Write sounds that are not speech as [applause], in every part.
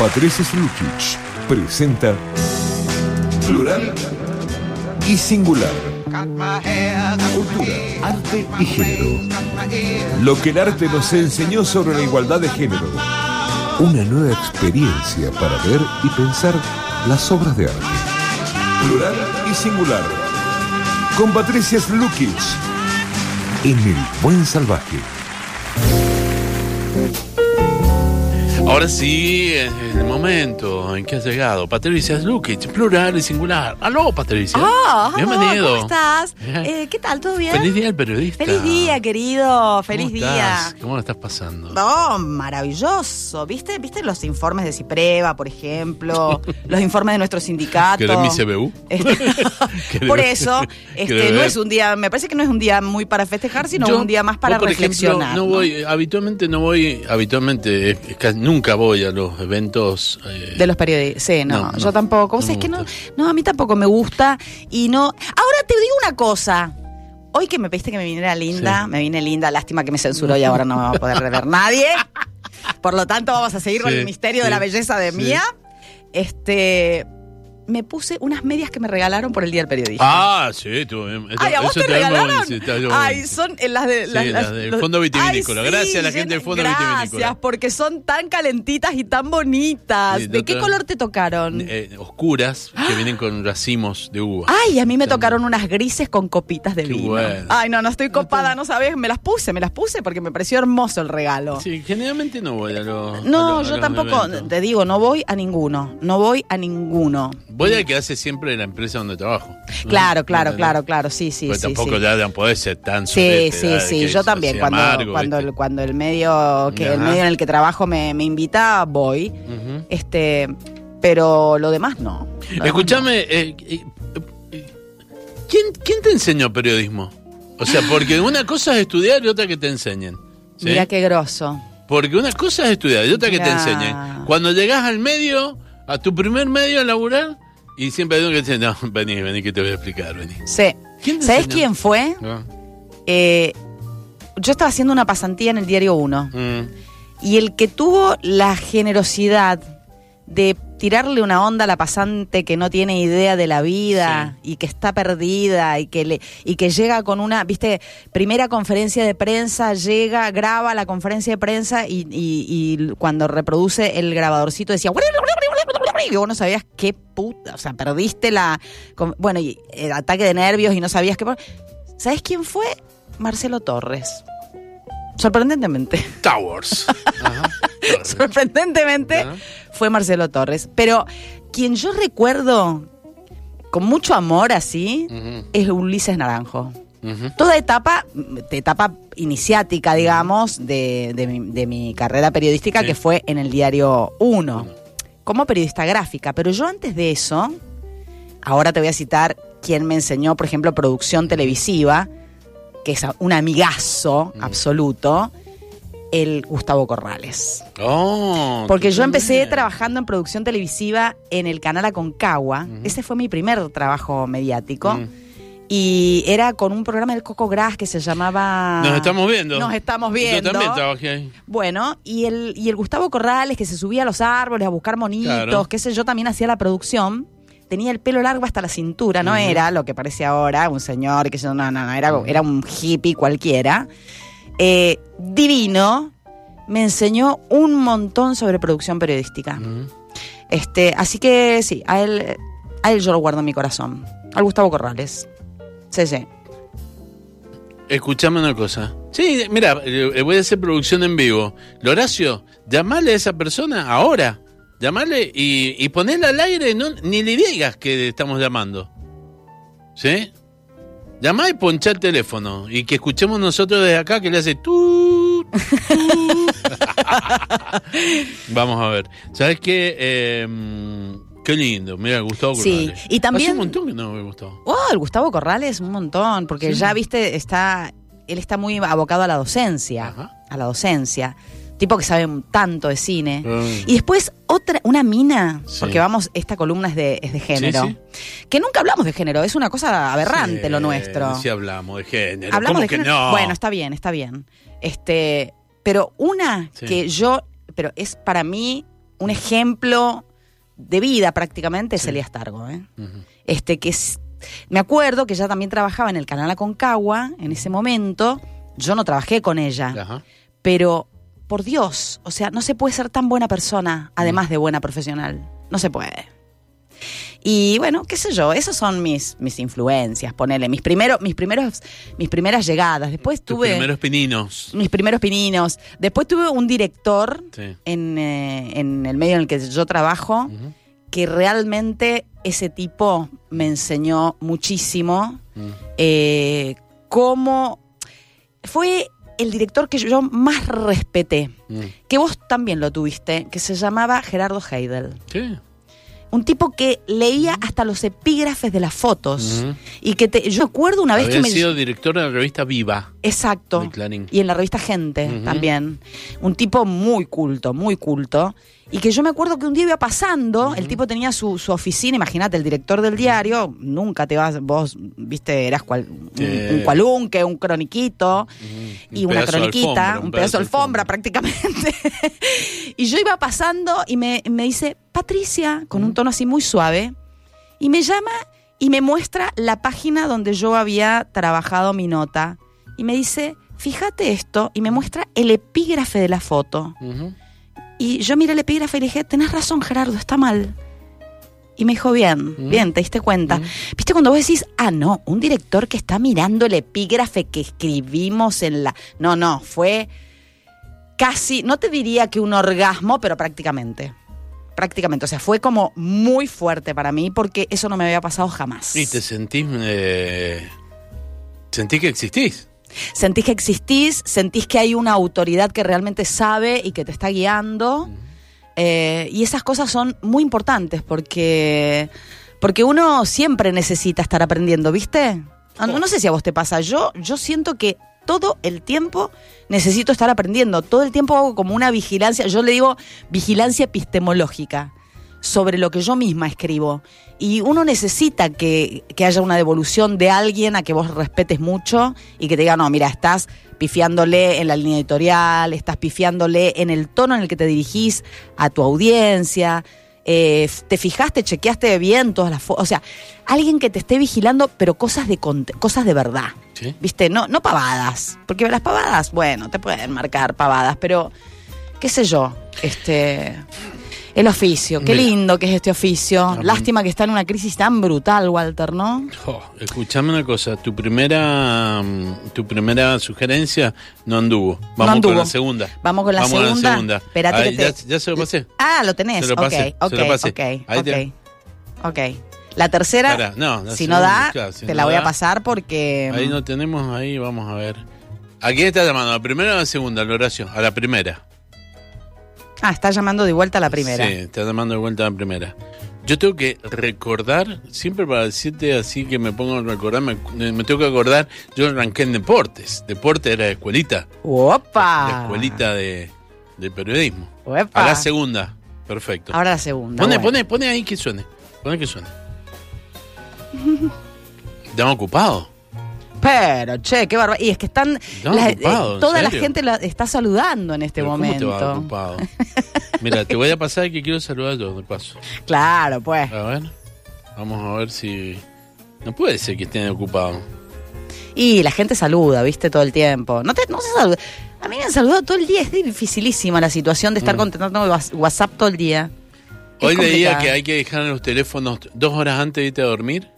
Patricia Slukic presenta Plural y Singular. Cultura, arte y género. Lo que el arte nos enseñó sobre la igualdad de género. Una nueva experiencia para ver y pensar las obras de arte. Plural y Singular. Con Patricia Slukic. En el Buen Salvaje. Ahora sí, es el momento en que has llegado. Patricia Slukic, plural y singular. Aló, Patricia. Oh, Bienvenido. ¿Cómo estás? Eh, ¿Qué tal? ¿Todo bien? Feliz día del periodista. Feliz día, querido. Feliz ¿Cómo día. estás? ¿Cómo lo estás pasando? No, maravilloso. ¿Viste? ¿Viste los informes de Cipreva, por ejemplo? [laughs] los informes de nuestro sindicato. ¿Querés mi CBU? Este, [laughs] ¿Querés- por eso, este, ¿Querés no es un día, me parece que no es un día muy para festejar, sino Yo- un día más para vos, por reflexionar. Ejemplo, no voy, habitualmente no voy, habitualmente, es- es que nunca voy a los eventos. eh, De los periodistas. Sí, no, No, no. yo tampoco. O No sea, es que no, no, a mí tampoco me gusta. Y no. Ahora te digo una cosa. Hoy que me pediste que me viniera linda, Sí. me vine linda, lástima que me censuró y ahora no me va a poder [laughs] ver nadie. Por lo tanto, vamos a seguir con el misterio de la belleza de. Mía. Este. Me puse unas medias que me regalaron por el Día del Periodista. Ah, sí, estuvo bien. Ay, ¿a vos eso te regalaron? Ay, son eh, las de... Sí, las, las del los- Fondo Vitivinícola. Ay, Gracias a la gente del Fondo gracias, Vitivinícola. porque son tan calentitas y tan bonitas. Sí, ¿De qué color te tocaron? Eh, oscuras que vienen con racimos de uva. Ay, a mí me tocaron unas grises con copitas de Qué vino. bueno. Ay, no, no estoy copada, no sabes, me las puse, me las puse porque me pareció hermoso el regalo. Sí, generalmente no voy a los. No, a los- a yo los tampoco, eventos. te digo, no voy a ninguno, no voy a ninguno. Voy al que hace siempre la empresa donde trabajo. [laughs] Claro, claro, claro, claro, sí, sí, Porque sí. tampoco sí. ya podés ser tan Sí, sí, sí, yo también. Cuando, amargo, cuando, el, cuando el medio, que el medio en el que trabajo me, me invita, voy. Este, pero lo demás no. Lo demás Escúchame, eh, eh, eh, ¿quién, ¿quién te enseñó periodismo? O sea, porque [laughs] una cosa es estudiar y otra que te enseñen. Mira qué grosso. Porque una cosa es estudiar y otra que te enseñen. Cuando llegás al medio, a tu primer medio a laburar, y siempre hay uno que dice, no, [laughs] vení, vení que te voy a explicar, vení. Sí. ¿Quién te ¿Sabes enseñó? quién fue? No. Eh, yo estaba haciendo una pasantía en el diario 1 Mm. y el que tuvo la generosidad de tirarle una onda a la pasante que no tiene idea de la vida y que está perdida y que le y que llega con una, viste, primera conferencia de prensa, llega, graba la conferencia de prensa y, y- y cuando reproduce el grabadorcito decía y vos no sabías qué puta, o sea, perdiste la bueno, y el ataque de nervios y no sabías qué ¿Sabes quién fue? Marcelo Torres. Sorprendentemente. Towers. Ajá. Torres. [laughs] Sorprendentemente Ajá. fue Marcelo Torres. Pero quien yo recuerdo con mucho amor así es Ulises Naranjo. Toda etapa, etapa iniciática, digamos, de, de mi, de mi carrera periodística Sí. que fue en el diario 1, Uno. Como periodista gráfica. Pero yo antes de eso, ahora te voy a citar quien me enseñó, por ejemplo, producción televisiva, que es un amigazo Mm. absoluto, el Gustavo Corrales. Oh, Porque yo empecé trabajando en producción televisiva en el canal Aconcagua. Ese fue mi primer trabajo mediático. Mm. Y era con un programa del Coco Gras que se llamaba... Nos estamos viendo. Nos estamos viendo. Yo también trabajé ahí. Bueno, y el, y el Gustavo Corrales que se subía a los árboles a buscar monitos, Claro. qué sé yo, también hacía la producción. Tenía el pelo largo hasta la cintura, no era lo que parece ahora, un señor, que yo, no, no, no, era, era un hippie cualquiera. Eh, divino, me enseñó un montón sobre producción periodística. Este, así que sí, a él, a él yo lo guardo en mi corazón. Al Gustavo Corrales. Sí, sí. Escuchame una cosa. Sí, mira, eh, voy a hacer producción en vivo. Loracio, llamale a esa persona ahora. Llamale y, y ponela al aire, no, ni le digas que estamos llamando. ¿Sí? Llamá y ponchá el teléfono. Y que escuchemos nosotros desde acá que le hace tú. [laughs] Vamos a ver. ¿Sabes qué? Eh, mm, qué lindo. Mira, Gustavo Sí, Corrales. y también- Hace un montón que no me gustó. Oh, el Gustavo Corrales, un montón, porque Sí. ya viste, está, él está muy abocado a la docencia, Ajá. a la docencia. Tipo que sabe tanto de cine. Mm. Y después otra, una mina, Sí. porque vamos, esta columna es de, es de género. Sí, Que nunca hablamos de género, es una cosa aberrante Sí, lo nuestro. Sí, hablamos de género. Hablamos ¿Cómo de que género. no? Bueno, está bien, está bien. Este, pero una Sí. que yo, pero es para mí un ejemplo de vida prácticamente es Elías Targo. ¿eh? Este que es, me acuerdo que ella también trabajaba en el canal Aconcagua en ese momento. Yo no trabajé con ella, Ajá. pero por Dios, o sea, no se puede ser tan buena persona además de buena profesional. No se puede. Y bueno, qué sé yo, esas son mis, mis influencias, ponele, mis primeros, mis primeros, mis primeras llegadas. Después tuve primeros pininos. mis primeros pininos. Después tuve un director Sí. en, eh, en el medio en el que yo trabajo, que realmente ese tipo me enseñó muchísimo Mm. eh, cómo fue el director que yo más respeté, Mm. que vos también lo tuviste, que se llamaba Gerardo Heidel. Sí. Un tipo que leía hasta los epígrafes de las fotos. Y que te, yo recuerdo una vez Había que me... sido director de la revista Viva. Exacto. de. Y en la revista Gente también. Un tipo muy culto, muy culto. Y que yo me acuerdo que un día iba pasando, el tipo tenía su, su oficina, imagínate, el director del diario, nunca te vas, vos, viste, eras cual, un, cualunque, un croniquito, y Un una croniquita, alfombra, un pedazo de alfombra prácticamente. [laughs] y yo iba pasando y me, me dice, Patricia, con un tono así muy suave, y me llama y me muestra la página donde yo había trabajado mi nota. Y me dice, fíjate esto, y me muestra el epígrafe de la foto. Y yo miré el epígrafe y le dije, tenés razón Gerardo, está mal. Y me dijo, bien, Mm. bien, te diste cuenta. Mm. ¿Viste cuando vos decís, ah, no, un director que está mirando el epígrafe que escribimos en la... No, no, fue casi, no te diría que un orgasmo, pero prácticamente. Prácticamente, o sea, fue como muy fuerte para mí porque eso no me había pasado jamás. Y te sentís. eh, sentís que existís. Sentís que existís, sentís que hay una autoridad que realmente sabe y que te está guiando. Eh, y esas cosas son muy importantes porque, porque uno siempre necesita estar aprendiendo, ¿viste? Ah, No, no sé si a vos te pasa. Yo, yo siento que todo el tiempo necesito estar aprendiendo. Todo el tiempo hago como una vigilancia. Yo le digo vigilancia epistemológica sobre lo que yo misma escribo. Y uno necesita que, que haya una devolución de alguien a que vos respetes mucho y que te diga, no, mira, estás pifiándole en la línea editorial, estás pifiándole en el tono en el que te dirigís a tu audiencia. eh, te fijaste, chequeaste bien todas las fotos. O sea, alguien que te esté vigilando, pero cosas de, cosas de verdad. ¿Sí? ¿Viste? No, no pavadas. Porque las pavadas, bueno, te pueden marcar pavadas, pero qué sé yo. Este. El oficio, qué Mira. lindo que es este oficio. Amén. Lástima que está en una crisis tan brutal, Walter, ¿no? Oh, escuchame una cosa, tu primera mm, tu primera sugerencia no anduvo. Vamos anduvo. con la segunda. Vamos con la segunda. Espérate Ahí, que te- ya, ya se lo pasé. Ah, lo tenés. Se lo pasé, ok, se lo ok, pasé. ok, Ahí ok. te- Ok. La tercera, no, la si no da, claro, si te no la voy a pasar porque... Ahí no tenemos, ahí vamos a ver. ¿A quién está llamando? ¿A la primera o a la segunda, la oración? A la primera. Ah, está llamando de vuelta a la primera. Sí, está llamando de vuelta a la primera. Yo tengo que recordar, siempre para decirte así que me pongo a recordar, me, me tengo que acordar, yo arranqué en deportes. Deporte era la escuelita. ¡Opa! La escuelita de, de periodismo. ¡Opa! A la segunda. Perfecto. Ahora la segunda. Pone, bueno. pone, pone ahí que suene. Pone que suene. [laughs] Estamos ocupados. Pero, che, qué barbaridad. Y es que están. No, la- ocupado, eh, ¿en toda la gente la está saludando en este Pero ¿Cómo te va momento. [laughs] Mira, te voy a pasar que quiero saludar yo de paso. Claro, pues. A ver. Vamos a ver si. No puede ser que estén ocupados. Y la gente saluda, viste, todo el tiempo. No, te, no se saluda. A mí me han saludado todo el día. Es dificilísima la situación de estar contestando whats- WhatsApp todo el día. Es Mm. Hoy leía que hay que dejar los teléfonos dos horas antes de irte a dormir.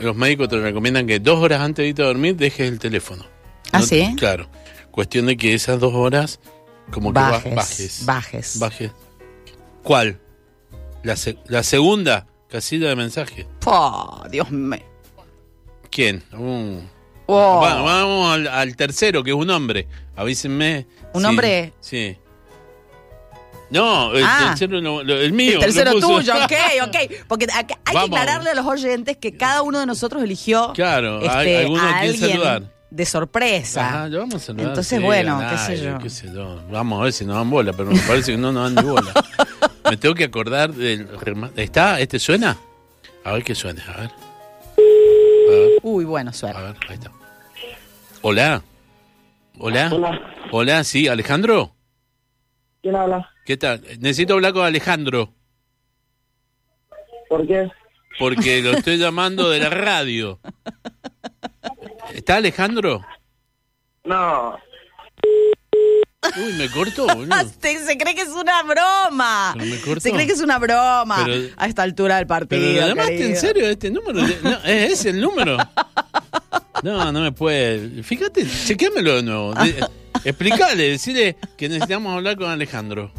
Los médicos te recomiendan que dos horas antes de irte a dormir dejes el teléfono. ¿Ah, No- sí? Claro. Cuestión de que esas dos horas, como que ba- Bajes. bajes. Bajes. Bajes. ¿Cuál? La, se- la segunda casilla de mensaje. Dios mío. ¿Quién? Uh. Oh. Va- vamos al, al tercero, que es un hombre. Avísenme. ¿Un Sí, hombre? Sí. No, el Ah. tercero, lo- lo- el mío. El tercero lo puso. tuyo, ok, [laughs] ok. Porque acá hay que Vamos. aclararle a los oyentes que cada uno de nosotros eligió Claro, este, alguno a a alguien saludar. de sorpresa. Ajá, yo vamos a saludar, Entonces, sí, bueno, a qué sé yo. qué sé yo. Vamos a ver si nos dan bola, pero me parece que no nos dan ni bola. [laughs] me tengo que acordar del ¿Está? ¿Este suena? A ver qué suena, a ver. A ver, Uy, bueno, a suerte. ver, ahí está. Hola. Hola. Hola, Hola, sí, Alejandro. ¿quién habla? ¿Qué tal? Necesito hablar con Alejandro, ¿Por qué? porque lo estoy llamando de la radio. ¿Está Alejandro? No. Uy, me cortó, boludo. [laughs] Se, se cree que es una broma. Pero me cortó. Se cree que es una broma Pero- a esta altura del partido. ¿Pero lo llamaste en querido. serio este número? [laughs] No, ¿Es ese el número? No, no me puede. Fíjate, chequéamelo de nuevo. [laughs] De- explicale, decirle que necesitamos hablar con Alejandro.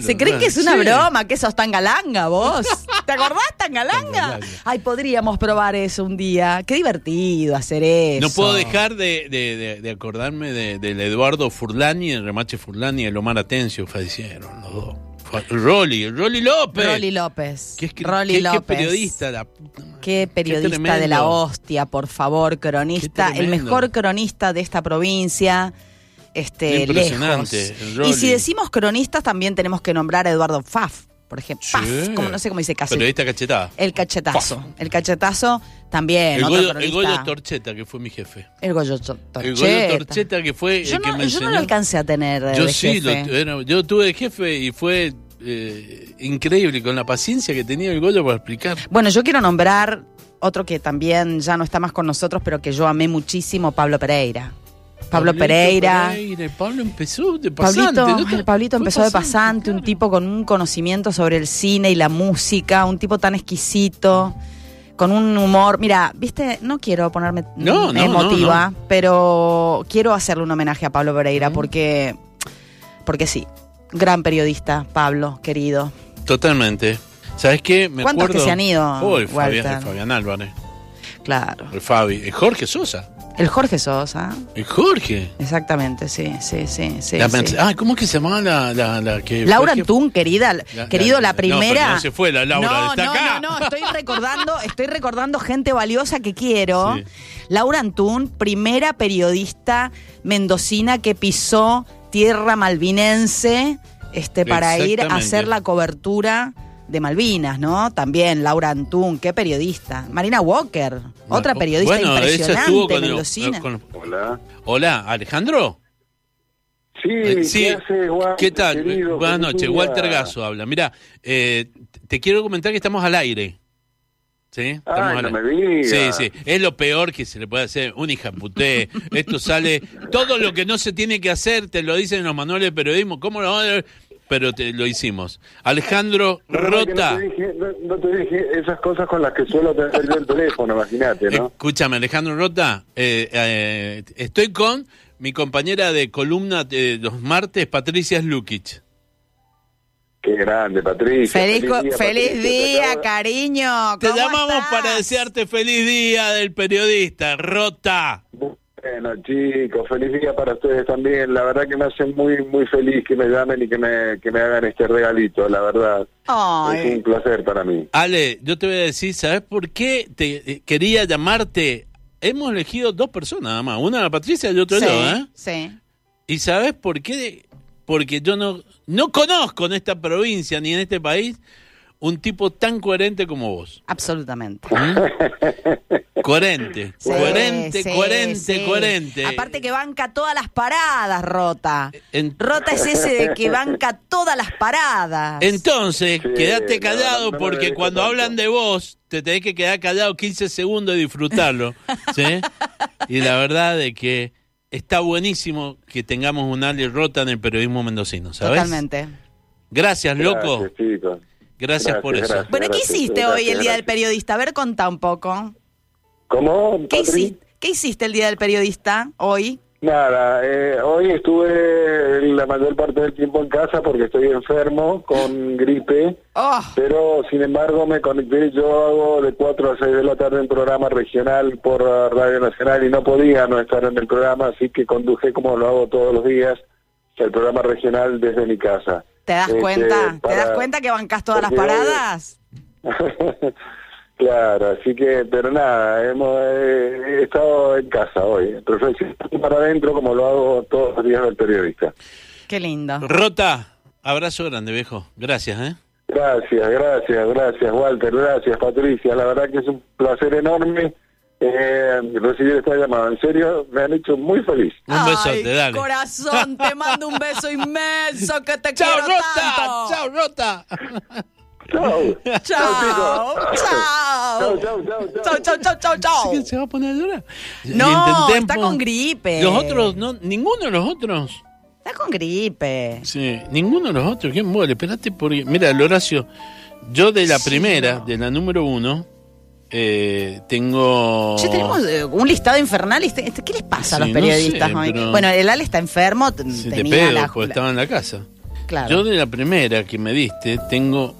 Se cree que es una Sí. broma, que sos tangalanga vos. [laughs] ¿Te acordás tangalanga? Ay, podríamos probar eso un día. Qué divertido hacer eso. No puedo dejar de, de- de- de acordarme de- del Eduardo Furlani, el remache Furlani y el Omar Atencio, fallecieron los dos. Rolly, Rolly López. Rolly López. ¿Qué, es que- Rolly qué- qué López. periodista, la puta madre. Qué periodista de la hostia, por favor, cronista, el mejor cronista de esta provincia. Este, Impresionante, lejos. Y si decimos cronistas, también tenemos que nombrar a Eduardo Pfaff, por ejemplo. Sí. Paf, como no sé cómo dice casi. Periodista cachetada. El cachetazo. El cachetazo también. El Goyo, el. Goyo Torcheta, que fue mi jefe. El Goyo Torcheta. El Goyo Torcheta, que fue Yo el que no, me yo no lo alcancé a tener. Yo de sí, lo, yo tuve de jefe y fue eh, increíble con la paciencia que tenía el Goyo para explicar. Bueno, yo quiero nombrar otro que también ya no está más con nosotros, pero que yo amé muchísimo, Pablo Pereira. Pablo Pablito Pereira. Pablo empezó de pasante. Pablito, ¿no te- el Pablito empezó de pasante, un tipo con un conocimiento sobre el cine y la música, un tipo tan exquisito, con un humor. Mira, viste, no quiero ponerme No, no, emotiva, no, pero quiero hacerle un homenaje a Pablo Pereira porque, porque sí, gran periodista, Pablo, querido. Totalmente. ¿Sabes qué? Me ¿Cuántos acuerdo... que se han ido, Fabián, Fabián Álvarez. Claro. El Fabi. El Jorge Sosa. El Jorge Sosa. El Jorge. Exactamente, sí, sí, sí, sí. La sí. mens- Ah, ¿cómo es que se llamaba la, la, la que Laura Antún, querida, La- querido, la- no, primera. pero no se fue la Laura, No, está no, acá. no, no, estoy recordando, estoy recordando gente valiosa que quiero. Sí. Laura Antún, primera periodista mendocina que pisó tierra malvinense, este, para ir a hacer la cobertura de Malvinas, ¿no? También Laura Antún, qué periodista. Marina Walker, otra periodista Bueno, impresionante estuvo con, mendocina. con- Hola. Hola, Alejandro. Sí, Eh, sí. ¿qué Walter, ¿Qué tal? querido? Buenas noches. Walter Gaso habla. Mira, eh, te quiero comentar que estamos al aire. ¿Sí? Estamos Ay, al no aire. me digas. Sí, sí. Es lo peor que se le puede hacer. Un hija puté. Esto sale. Todo lo que no se tiene que hacer te lo dicen en los manuales de periodismo. ¿Cómo lo van a Pero te, lo hicimos. Alejandro Rota. No te, dije, no, no te dije esas cosas con las que suelo tener yo el [laughs] teléfono, imagínate, ¿no? Escúchame, Alejandro Rota. eh, eh, estoy con mi compañera de columna de los martes, Patricia Slukic. Qué grande, Patricia. Feliz, día, feliz Patricia, día, cariño. Te ¿Cómo llamamos estás? para desearte feliz día del periodista, Rota. Bueno, chicos, feliz día para ustedes también. La verdad que me hace muy, muy feliz que me llamen y que me, que me hagan este regalito, la verdad. Ay. Es un placer para mí. Ale, yo te voy a decir, ¿sabes por qué te eh, quería llamarte? Hemos elegido dos personas nada más, una la Patricia y otra sí, yo, ¿eh? sí. ¿Y sabes por qué? Porque yo no, no conozco en esta provincia ni en este país un tipo tan coherente como vos. Absolutamente. Coherente, [laughs] Sí, coherente, sí, coherente, sí. coherente. Aparte que banca todas las paradas, Rota. En- Rota es ese de que banca todas las paradas. Entonces, Sí, quédate callado no porque cuando tanto. hablan de vos, te tenés que quedar callado 15 segundos y disfrutarlo. [laughs] ¿sí? Y la verdad de que está buenísimo que tengamos un Ali Rota en el periodismo mendocino, ¿sabes? Totalmente. Gracias, loco. Gracias, Gracias, por eso. gracias. Bueno, ¿qué hiciste gracias, hoy el Día del. Periodista? A ver, contá un poco. ¿Cómo, ¿Qué hiciste, ¿Qué hiciste el Día del Periodista hoy? Nada, eh, hoy estuve la mayor parte del tiempo en casa porque estoy enfermo con gripe, Oh, pero sin embargo me conecté, yo hago de 4 a 6 de la tarde un programa regional por Radio Nacional y no podía no estar en el programa, así que conduje como lo hago todos los días el programa regional desde mi casa. ¿Te das Este, cuenta? ¿Te das cuenta que bancas todas las paradas? [laughs] claro, así que, pero nada, hemos eh, he estado en casa hoy, perfecto, para adentro como lo hago todos los días del periodista. Qué lindo. Rota, abrazo grande, viejo. Gracias, ¿eh? Gracias, gracias, gracias, Walter, gracias, Patricia. La verdad que es un placer enorme eh, recibir esta llamada. En serio, me han hecho muy feliz. Un besote, Ay, dale. corazón, te mando un beso inmenso que te [laughs] ¡Chao, quiero Rota! tanto. ¡Chao, Rota! [laughs] Chao. Chao, chao. Chao, chao, chao, Chao, chao, chao, chao, chao. ¿Se va a poner a llorar? No, Intentemos- está con gripe. Los otros, no, ninguno de los otros. Está con gripe. Sí, ninguno de los otros. ¿Quién muere? Espérate, porque. Mira, el Horacio, yo de la primera, de la número uno, eh, tengo. Che, tenemos eh, un listado infernal. este- este- ¿Qué les pasa a los no periodistas? sé, hoy? pero- Bueno, el Ale está enfermo. te pedo, la, porque estaba en la casa. Claro. Yo de la primera que me diste, tengo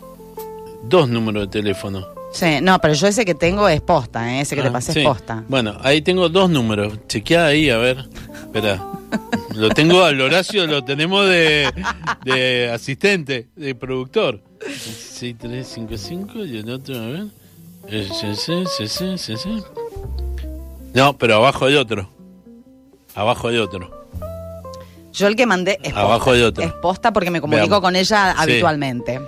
dos números de teléfono. Sí, no, pero yo ese que tengo es posta, ¿eh? ese que te Ah, pasé sí. es posta. Bueno, ahí tengo dos números. Chequeá ahí, a ver. Espera. Lo tengo al Horacio, lo tenemos de, de asistente, de productor. 6355 y el otro, a ver. Eh, sí, sí, sí, sí, sí, sí. No, pero abajo hay otro. Abajo hay otro. Yo el que mandé es posta. Abajo hay otro. Es posta porque me comunico Veamos. con ella Sí. habitualmente.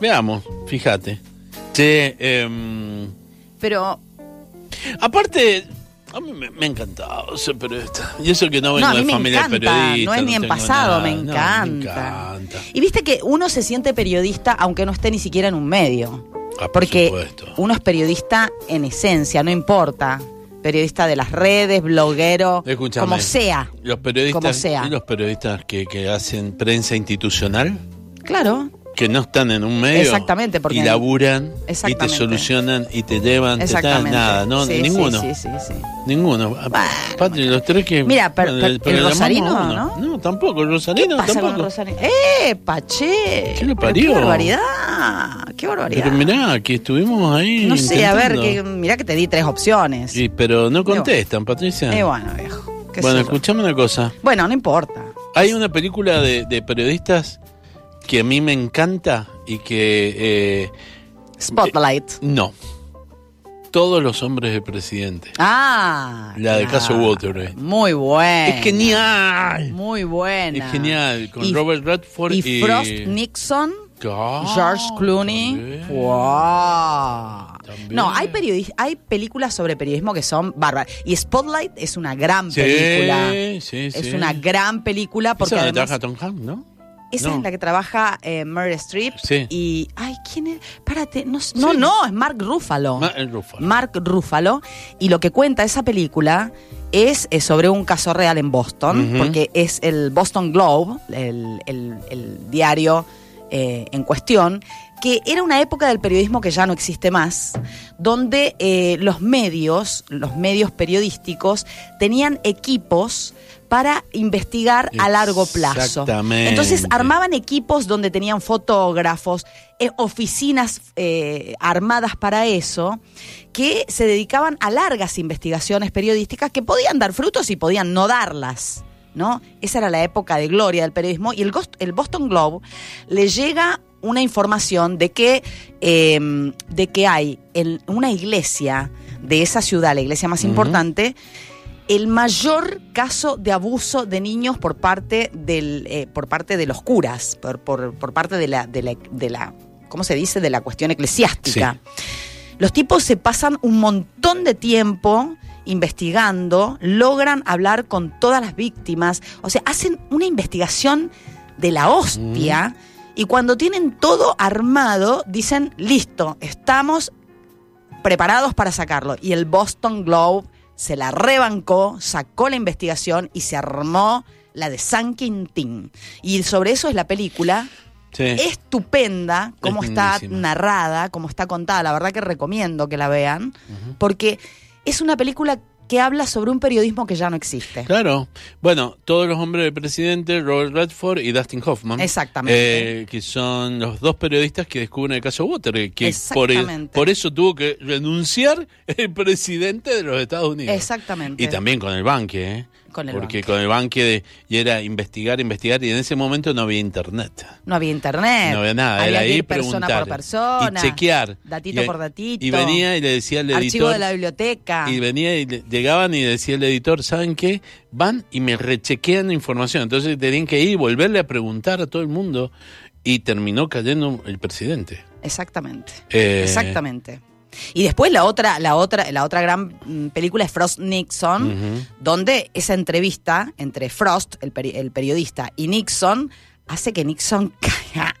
Veamos, fíjate. Che, em, Pero aparte, a mí me, me ha encantado ser periodista. Y eso que no vengo no, a mí de familia encanta, periodista. no es ni en pasado, nada. me No, encanta. me encanta. Y viste que uno se siente periodista aunque no esté ni siquiera en un medio. Ah, por Porque supuesto. uno es periodista en esencia, no importa. Periodista de las redes, bloguero, como sea. Los periodistas, como sea. y los periodistas que, que hacen prensa institucional, Claro, que no están en un medio Exactamente, porque- y laburan y te solucionan y te llevan, te exactamente. dan nada, no, Sí, ninguno. Sí, sí, sí. Ninguno. Ah, Patri, los tres que. Mira, per- per- el programamos Rosarino. ¿no? No, tampoco, el ¿Qué Rosarino pasa tampoco. con Rosario? ¡Eh, Pache! ¿Qué Pero parió? ¡Qué barbaridad! ¡Qué barbaridad! Pero mirá, que estuvimos ahí. no sé, a ver, intentando. que, mirá que te di tres opciones. Sí, pero no contestan, Patricia. Eh, bueno, viejo. qué bueno, escuchame una cosa. Bueno, no importa. Hay una película de, de periodistas que a mí me encanta y que. eh, Spotlight. no. Todos los hombres del presidente. Ah. La del caso. Watergate. Muy buena. Es genial. Muy buena. Es genial. Con Y- Robert Redford y. Y Frost Nixon, Ah, George Clooney. ¡Wow! No, hay, hay películas sobre periodismo que son bárbaras. Y Spotlight es una gran Sí, película. sí, Es sí. una gran película porque Esa además... Tom Hanks, ¿no? Esa No. es la que trabaja eh, Meryl Streep. Sí. Y. Ay, ¿quién es? Párate. No, no, no, es Mark Ruffalo. Ma- Ruffalo. Mark Ruffalo. Y lo que cuenta esa película es, sobre un caso real en Boston, porque es el Boston Globe, el, el- el diario eh, en cuestión, que era una época del periodismo que ya no existe más, donde eh, los medios, los medios periodísticos, tenían equipos para investigar a largo plazo. Exactamente. Entonces armaban equipos donde tenían fotógrafos, eh, oficinas eh, armadas para eso, que se dedicaban a largas investigaciones periodísticas que podían dar frutos y podían no darlas. ¿no? Esa era la época de gloria del periodismo y el, el Boston Globe le llega una información de que, eh, de que hay en una iglesia de esa ciudad, la iglesia más importante, el mayor caso de abuso de niños por parte del eh, por parte de los curas, por, por, por parte de la, de la de la ¿cómo se dice? de la cuestión eclesiástica. Los tipos se pasan un montón de tiempo investigando, logran hablar con todas las víctimas, o sea, hacen una investigación de la hostia y cuando tienen todo armado dicen, listo, estamos preparados para sacarlo. Y el Boston Globe se la rebancó, sacó la investigación y se armó la de San Quintín. Y sobre eso es la película. Sí. Estupenda, cómo Es está lindísima. narrada, cómo está contada. La verdad que recomiendo que la vean, porque es una película que habla sobre un periodismo que ya no existe. Claro. Bueno, todos los hombres del presidente, Robert Redford y Dustin Hoffman. Exactamente. eh, que son los dos periodistas que descubren el caso Watergate. Que por, Exactamente. por eso tuvo que renunciar el presidente de los Estados Unidos. Exactamente. Y también con el banque, ¿eh? Con el Porque banque. con el banque de, y era investigar, investigar, y en ese momento no había internet. No había internet. No había nada, Había era que ir persona preguntar por persona. y chequear. Datito Y- por datito. Y venía y le decía al editor. Archivo de la biblioteca. Y venía y le- llegaban y decía el editor, ¿saben qué? Van y me rechequean la información. Entonces tenían que ir y volverle a preguntar a todo el mundo y terminó cayendo el presidente. Exactamente. Eh, Exactamente. Y después la otra, la otra, la otra gran mm, película es Frost Nixon, donde esa entrevista entre Frost, el, peri- el periodista, y Nixon hace que Nixon [laughs] caiga,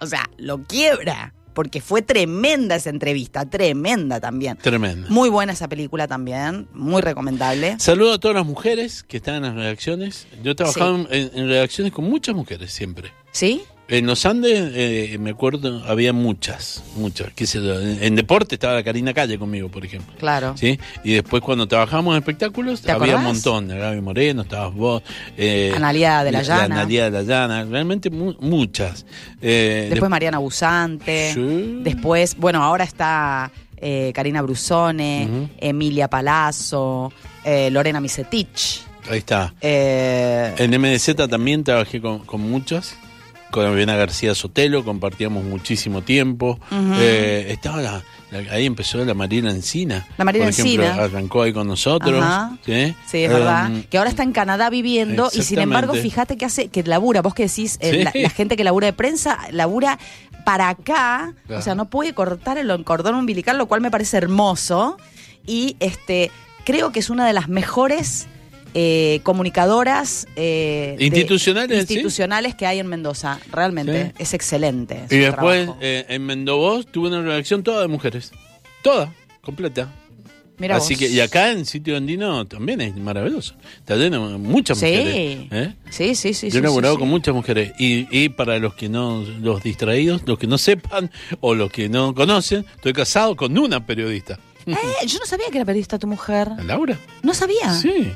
o sea, lo quiebra, porque fue tremenda esa entrevista, tremenda también. Tremendo. Muy buena esa película también, muy recomendable. Saludo a todas las mujeres que están en las redacciones. Yo he trabajado en, en redacciones con muchas mujeres siempre. ¿Sí? En los Andes, eh, me acuerdo, había muchas, muchas. qué sé yo. En, en deporte estaba la Karina Calle conmigo, por ejemplo. Claro. ¿Sí? Y después cuando trabajamos en espectáculos, ¿Te había un montón. Gaby Moreno, estabas vos. Eh, Analía de la Llana. Analía de la Llana. Realmente mu- muchas. Eh, Después Mariana Busante. Sí. Después, bueno, ahora está eh, Karina Brusone. Emilia Palazzo, eh, Lorena Misetich. Ahí está. eh, En MDZ también trabajé con, con muchas. Con Aviana García Sotelo compartíamos muchísimo tiempo. Eh, estaba la- la- ahí empezó la Marina Encina. La Marina por ejemplo, Encina. Arrancó ahí con nosotros. Ajá. ¿sí? Sí, es Eh, verdad. Que ahora está en Canadá viviendo y sin embargo, fíjate que hace, que labura, vos que decís, eh, Sí. la, la gente que labura de prensa, labura para acá, Claro. o sea, no puede cortar el cordón umbilical, lo cual me parece hermoso. Y este, creo que es una de las mejores eh, comunicadoras eh, de- Institucionales, sí. institucionales que hay en Mendoza. Realmente, Sí. es excelente. Y después eh, en Mendovos tuve una redacción toda de mujeres. Toda, completa. Mirá Así vos. que, y acá en Sitio Andino también es maravilloso. Está lleno de muchas Sí. mujeres. ¿eh? Sí, sí, sí. Yo he laborado sí, con muchas mujeres. Y, y para los que no, los distraídos, los que no sepan o los que no conocen, estoy casado con una periodista. Eh, yo no sabía que era periodista tu mujer. Laura. No sabía. Sí.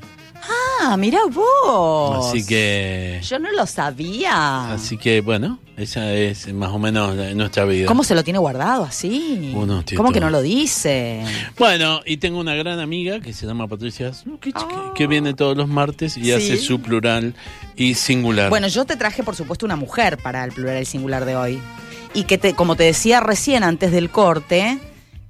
Ah, mira vos. Así que. Yo no lo sabía. Así que bueno, esa es más o menos nuestra vida. ¿Cómo se lo tiene guardado así? Uno, tío, ¿Cómo que no lo dice? Bueno, y tengo una gran amiga que se llama Patricia que, que viene todos los martes y Sí. hace su plural y singular. Bueno, yo te traje, por supuesto, una mujer para el plural y singular de hoy. Y que, te, como te decía recién antes del corte,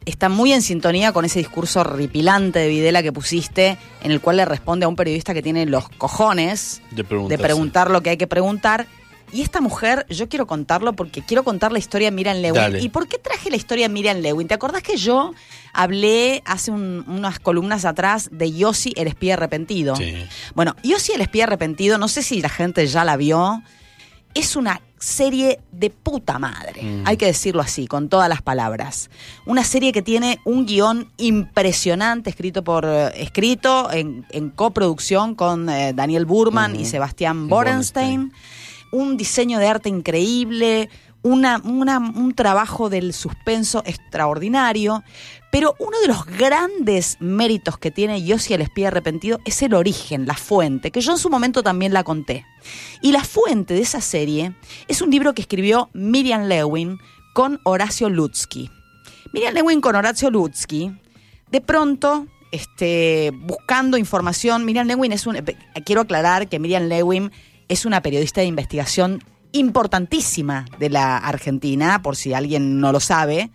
está muy en sintonía con ese discurso horripilante de Videla que pusiste, en el cual le responde a un periodista que tiene los cojones de preguntar lo que hay que preguntar. Y esta mujer, yo quiero contarlo porque quiero contar la historia de Miriam Lewin. Dale. ¿Y por qué traje la historia de Miriam Lewin? ¿Te acordás que yo hablé hace un- unas columnas atrás de Yossi, el espía arrepentido? Sí. Bueno, Yossi, el espía arrepentido, no sé si la gente ya la vio, es una serie de puta madre, Mm. hay que decirlo así, con todas las palabras. Una serie que tiene un guion impresionante, escrito por eh, escrito en, en coproducción con eh, Daniel Burman y Sebastián Borenstein. Un diseño de arte increíble, una, un trabajo del suspenso extraordinario. Pero uno de los grandes méritos que tiene Yossi el espía arrepentido es el origen, la fuente, que yo en su momento también la conté. Y la fuente de esa serie es un libro que escribió Miriam Lewin con Horacio Lutzky. Miriam Lewin con Horacio Lutzky, de pronto, este, buscando información, Miriam Lewin es un... eh, Quiero aclarar que Miriam Lewin es una periodista de investigación importantísima de la Argentina, por si alguien no lo sabe.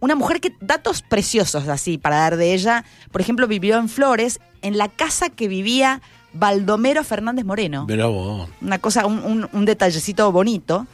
Una mujer que, datos preciosos así para dar de ella, por ejemplo, vivió en Flores, en la casa que vivía Baldomero Fernández Moreno vos. una cosa, un, un- un detallecito bonito.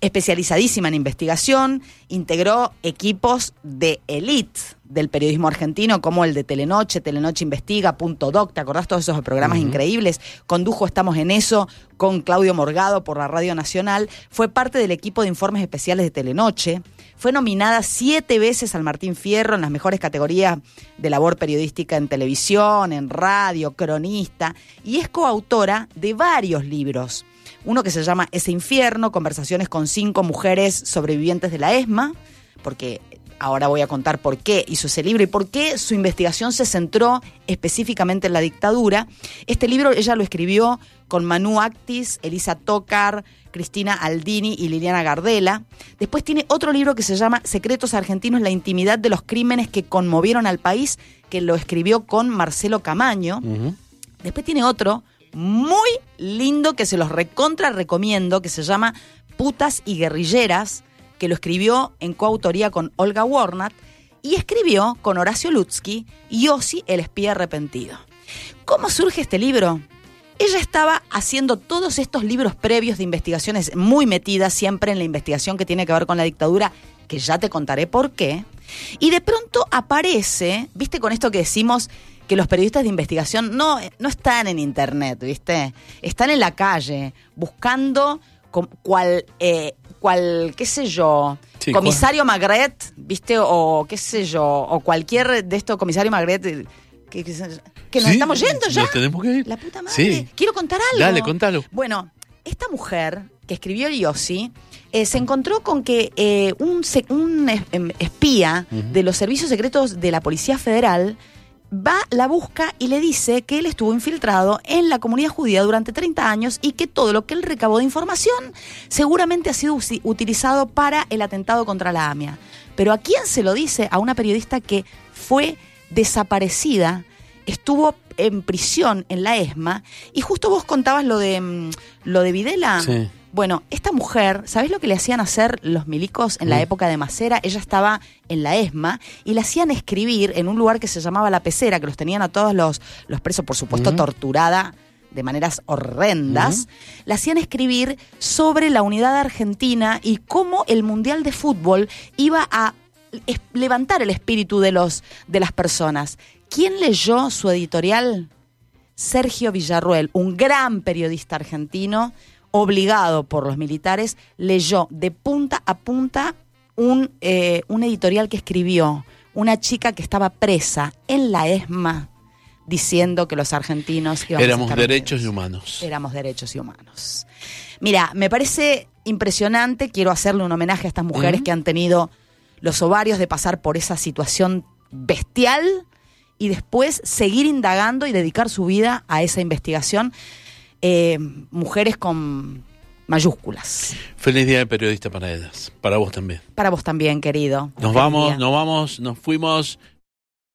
Especializadísima en investigación, integró equipos de elite del periodismo argentino, como el de Telenoche, Telenoche Investiga, Punto Doc, ¿te acordás todos esos programas increíbles? Condujo Estamos en Eso con Claudio Morgado por la Radio Nacional, fue parte del equipo de informes especiales de Telenoche, fue nominada siete veces al Martín Fierro en las mejores categorías de labor periodística en televisión, en radio, cronista, y es coautora de varios libros. Uno que se llama Ese infierno, conversaciones con cinco mujeres sobrevivientes de la ESMA, porque ahora voy a contar por qué hizo ese libro y por qué su investigación se centró específicamente en la dictadura. Este libro ella lo escribió con Manu Actis, Elisa Tocar, Cristina Aldini y Liliana Gardela. Después tiene otro libro que se llama Secretos Argentinos, la intimidad de los crímenes que conmovieron al país, que lo escribió con Marcelo Camaño. Después tiene otro muy lindo que se los recontra recomiendo, que se llama Putas y Guerrilleras, que lo escribió en coautoría con Olga Warnat y escribió con Horacio Lutzky y Ossi el espía arrepentido. ¿Cómo surge este libro? Ella estaba haciendo todos estos libros previos de investigaciones muy metidas siempre en la investigación que tiene que ver con la dictadura, que ya te contaré por qué. Y de pronto aparece, viste con esto que decimos que los periodistas de investigación no, no están en internet, ¿viste? Están en la calle buscando cual, eh, cual qué sé yo, Sí, comisario Magret, ¿viste? O qué sé yo, o cualquier de estos comisario Magret eh, que, que, se- que nos Sí, estamos yendo ya. nos tenemos que ir. La puta madre. Sí. Quiero contar algo. Dale, contalo. Bueno, esta mujer que escribió Yossi eh, se encontró con que eh, un, em, espía de los servicios secretos de la Policía Federal va, la busca y le dice que él estuvo infiltrado en la comunidad judía durante 30 años y que todo lo que él recabó de información seguramente ha sido utilizado para el atentado contra la AMIA. Pero ¿a quién se lo dice? A una periodista que fue desaparecida, estuvo en prisión en la ESMA y justo vos contabas lo de mm, lo de Videla. Sí. Bueno, esta mujer, ¿sabés lo que le hacían hacer los milicos en la época de Macera? Ella estaba en la ESMA y la hacían escribir en un lugar que se llamaba La Pecera, que los tenían a todos los, los presos, por supuesto, torturada de maneras horrendas, la hacían escribir sobre la unidad argentina y cómo el Mundial de Fútbol iba a levantar el espíritu de, los, de las personas. ¿Quién leyó su editorial? Sergio Villarruel, un gran periodista argentino, obligado por los militares, leyó de punta a punta un, eh, un editorial que escribió una chica que estaba presa en la ESMA diciendo que los argentinos íbamos a Éramos estar derechos y humanos. Éramos derechos y humanos. Mira, me parece impresionante, quiero hacerle un homenaje a estas mujeres que han tenido los ovarios de pasar por esa situación bestial y después seguir indagando y dedicar su vida a esa investigación. Eh, mujeres con mayúsculas. Feliz día de periodista para ellas. Para vos también. Para vos también, querido. Nos Feliz vamos, día. nos vamos, nos fuimos